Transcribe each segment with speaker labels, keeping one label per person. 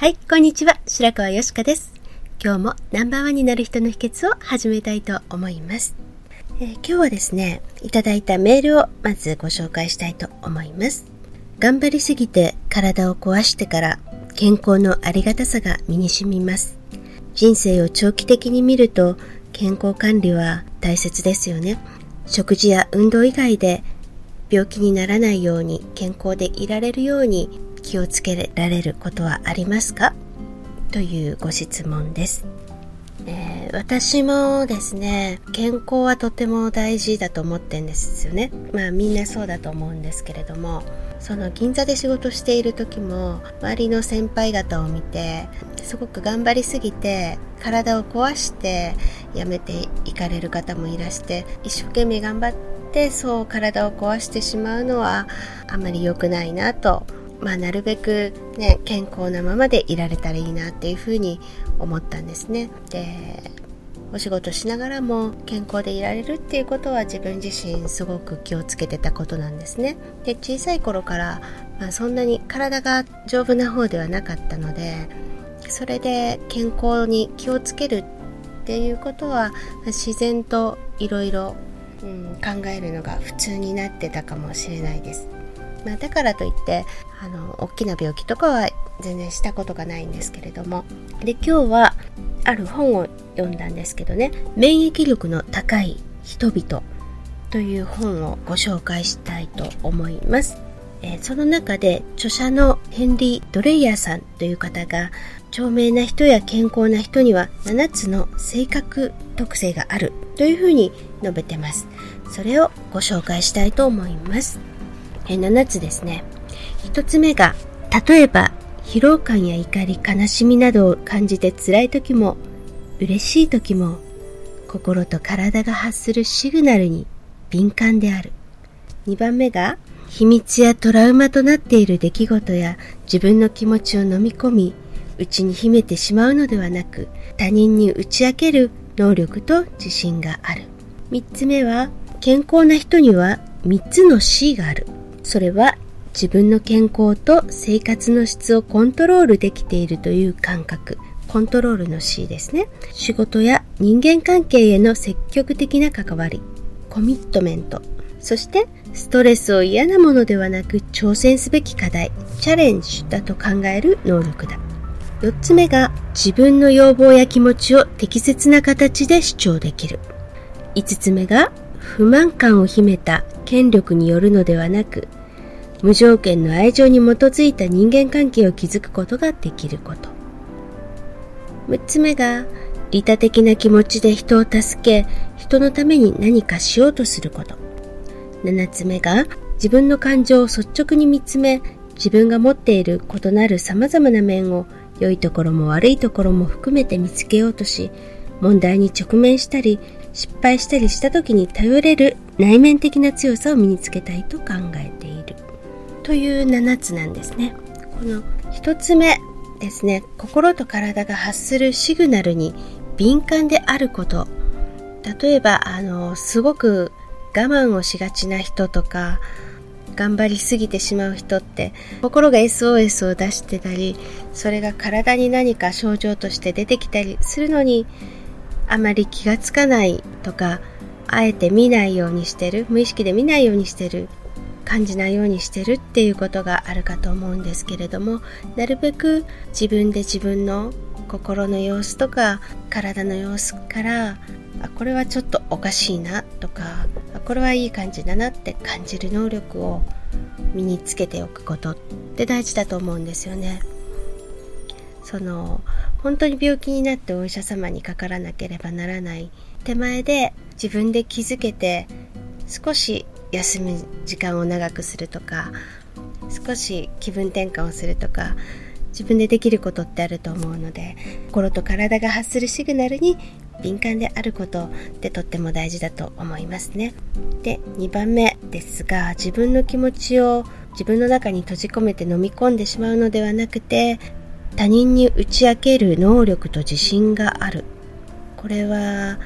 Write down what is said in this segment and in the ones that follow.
Speaker 1: はい、こんにちは。白川よしかです。今日もナンバーワンになる人の秘訣を始めたいと思います。えー今日はですね、いただいたメールをまずご紹介したいと思います。頑張りすぎて体を壊してから健康のありがたさが身に染みます。人生を長期的に見ると健康管理は大切ですよね。食事や運動以外で病気にならないように健康でいられるように気をつけられることはありますか？というご質問です、えー私もですね健康はとても大事だと思ってんですよね。まあみんなそうだと思うんですけれどもその銀座で仕事している時も周りの先輩方を見てすごく頑張りすぎて体を壊して辞めていかれる方もいらして一生懸命頑張ってそう体を壊してしまうのはあまり良くないなとまあ、なるべく、ね、健康なままでいられたらいいなっていうふうに思ったんですね。でお仕事しながらも健康でいられるっていうことは自分自身すごく気をつけてたことなんですね。で小さい頃から、まあ、そんなに体が丈夫な方ではなかったのでそれで健康に気をつけるっていうことは自然といろいろ考えるのが普通になってたかもしれないです。まあ、だからといってあの大きな病気とかは全然したことがないんですけれども。で今日はある本を読んだんですけどね。免疫力の高い人々という本をご紹介したいと思います、えーその中で著者のヘンリー・ドレイヤーさんという方が著名な人や健康な人には7つの性格特性があるというふうに述べてます。それをご紹介したいと思います。えー7つですね。1つ目が、例えば、疲労感や怒り、悲しみなどを感じて辛い時も、嬉しい時も、心と体が発するシグナルに敏感である。2番目が、秘密やトラウマとなっている出来事や自分の気持ちを飲み込み、内に秘めてしまうのではなく、他人に打ち明ける能力と自信がある。3つ目は、健康な人には3つの C がある。それは自分の健康と生活の質をコントロールできているという感覚。コントロールの C ですね。仕事や人間関係への積極的な関わり。コミットメント。そして、ストレスを嫌なものではなく挑戦すべき課題、チャレンジだと考える能力だ。4つ目が自分の要望や気持ちを適切な形で主張できる。5つ目が不満感を秘めた権力によるのではなく無条件の愛情に基づいた人間関係を築くことができること。6つ目が利他的な気持ちで人を助け人のために何かしようとすること。7つ目が自分の感情を率直に見つめ自分が持っている異なる様々な面を良いところも悪いところも含めて見つけようとし問題に直面したり失敗したりした時に頼れる内面的な強さを身につけたいと考えという7つなんですね。この1つ目ですね。心と体が発するシグナルに敏感であること。例えばあのすごく我慢をしがちな人とか頑張りすぎてしまう人って心が SOS を出してたりそれが体に何か症状として出てきたりするのにあまり気がつかないとかあえて見ないようにしてる無意識で見ないようにしてる感じないようにしてるっていうことがあるかと思うんですけれどもなるべく自分で自分の心の様子とか体の様子からあこれはちょっとおかしいなとかあこれはいい感じだなって感じる能力を身につけておくことって大事だと思うんですよね。その本当に病気になってお医者様にかからなければならない手前で自分で気づけて少し休む時間を長くするとか少し気分転換をするとか自分でできることってあると思うので心と体が発するシグナルに敏感であることってとっても大事だと思いますね。で2番目ですが自分の気持ちを自分の中に閉じ込めて飲み込んでしまうのではなくて他人に打ち明ける能力と自信があるこれは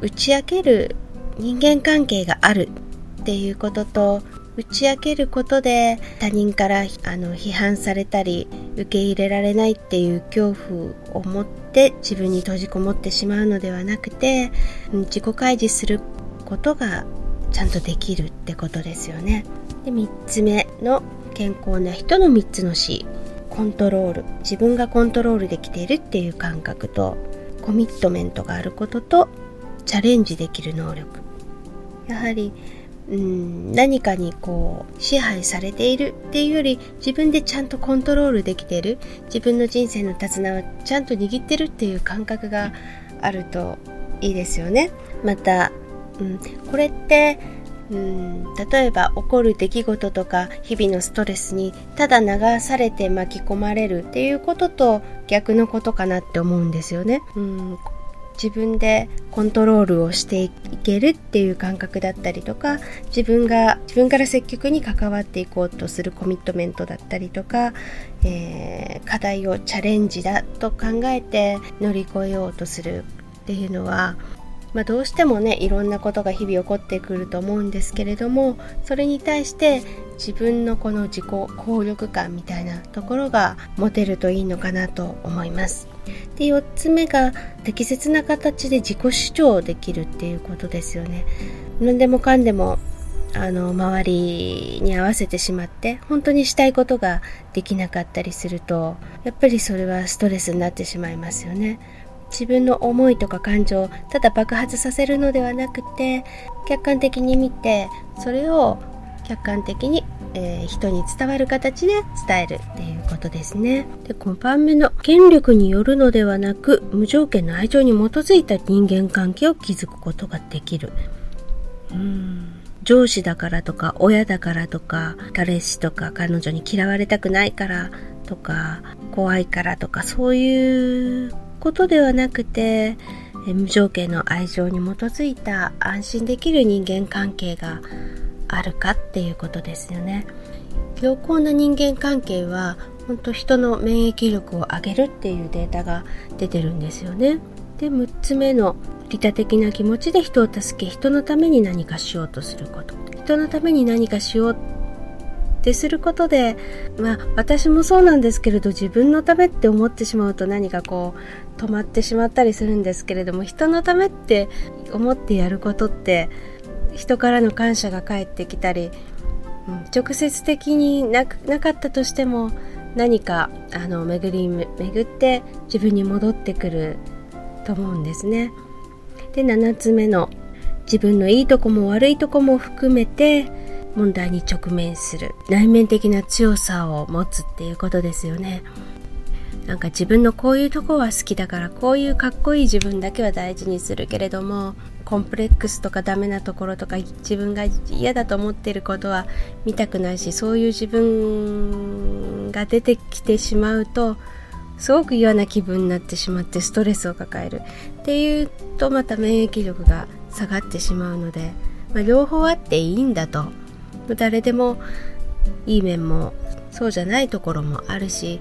Speaker 1: 打ち明ける人間関係があるっていうことと打ち明けることで他人からあの批判されたり受け入れられないっていう恐怖を持って自分に閉じこもってしまうのではなくて自己開示することがちゃんとできるってことですよね。で3つ目の健康な人の3つの C コントロール。自分がコントロールできているっていう感覚とコミットメントがあることとチャレンジできる能力。やはりうん何かにこう支配されているっていうより自分でちゃんとコントロールできてる自分の人生の手綱をちゃんと握ってるっていう感覚があるといいですよねまた、うん、これってうん例えば起こる出来事とか日々のストレスにただ流されて巻き込まれるっていうことと逆のことかなって思うんですよね。うん自分でコントロールをしていけるっていう感覚だったりとか自分が自分から積極に関わっていこうとするコミットメントだったりとか、えー、課題をチャレンジだと考えて乗り越えようとするっていうのはまあ、どうしてもねいろんなことが日々起こってくると思うんですけれどもそれに対して自分のこの自己効力感みたいなところが持てるといいのかなと思います。で4つ目が適切な形で自己主張できるっていうことですよね。何でもかんでもあの周りに合わせてしまって本当にしたいことができなかったりするとやっぱりそれはストレスになってしまいますよね。自分の思いとか感情をただ爆発させるのではなくて客観的に見てそれを客観的に、えー、人に伝わる形で伝えるっていうことですね。で5番目の権力によるのではなく無条件の愛情に基づいた人間関係を築くことができる。うん上司だからとか親だからとか彼氏とか彼女に嫌われたくないからとか怖いからとかそういうことではなくて無条件の愛情に基づいた安心できる人間関係があるかっていうことですよね。良好な人間関係は本当人の免疫力を上げるっていうデータが出てるんですよね。で6つ目の利他的な気持ちで人を助け人のために何かしようとすること。人のために何かしようってすることでまあ私もそうなんですけれど自分のためって思ってしまうと何かこう止まってしまったりするんですけれども人のためって思ってやることって人からの感謝が返ってきたり、うん、直接的にななかったとしても何かあの巡り巡って自分に戻ってくると思うんですね。で7つ目の自分のいいとこも悪いとこも含めて問題に直面する内面的な強さを持つっていうことですよね。なんか自分のこういうとこは好きだからこういうかっこいい自分だけは大事にするけれどもコンプレックスとかダメなところとか自分が嫌だと思っていることは見たくないしそういう自分が出てきてしまうとすごく嫌な気分になってしまってストレスを抱える。っていうとまた免疫力が下がってしまうので、まあ、両方あっていいんだと。誰でもいい面もそうじゃないところもあるし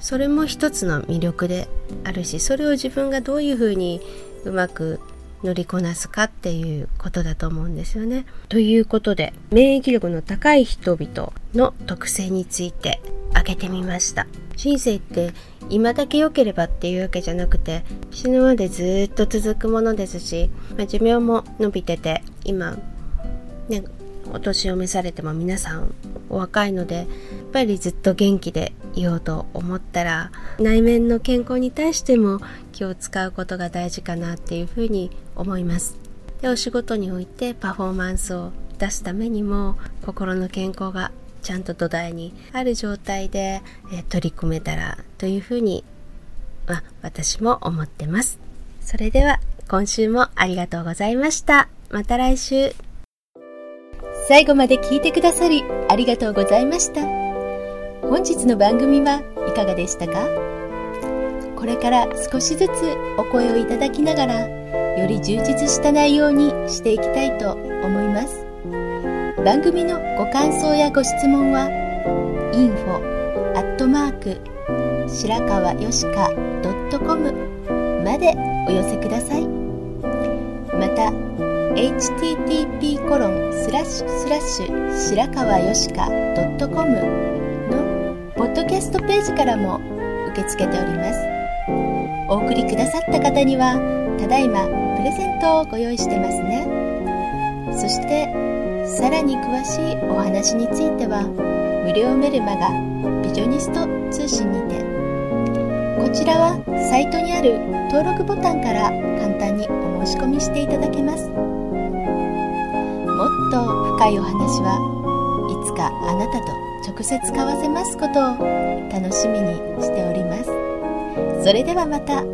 Speaker 1: それも一つの魅力であるしそれを自分がどういうふうにうまく乗りこなすかっていうことだと思うんですよね。ということで免疫力の高い人々の特性について挙げてみました。
Speaker 2: 人生って今だけ良ければっていうわけじゃなくて死ぬまでずっと続くものですし、まあ、寿命も伸びてて今ねお年を召されても皆さんお若いのでやっぱりずっと元気でいようと思ったら内面の健康に対しても気を使うことが大事かなっていうふうに思いますでお仕事においてパフォーマンスを出すためにも心の健康がちゃんと土台にある状態で、え取り組めたらというふうに、ま私も思ってます。それでは今週もありがとうございました。また来週。
Speaker 1: 最後まで聞いてくださりありがとうございました。本日の番組はいかがでしたか？これから少しずつお声をいただきながらより充実した内容にしていきたいと思います。番組のご感想やご質問は info アットマーク白川よしか .com までお寄せくださいまた http コロンスラッシュスラッシュ白川よしか .com のポッドキャストページからも受け付けております。お送りくださった方にはただいまプレゼントをご用意してますね。そしてさらに詳しいお話については無料メルマガビジョニスト通信にてこちらはサイトにある登録ボタンから簡単にお申し込みしていただけます。と深いお話はいつかあなたと直接交わせますことを楽しみにしております。それではまた。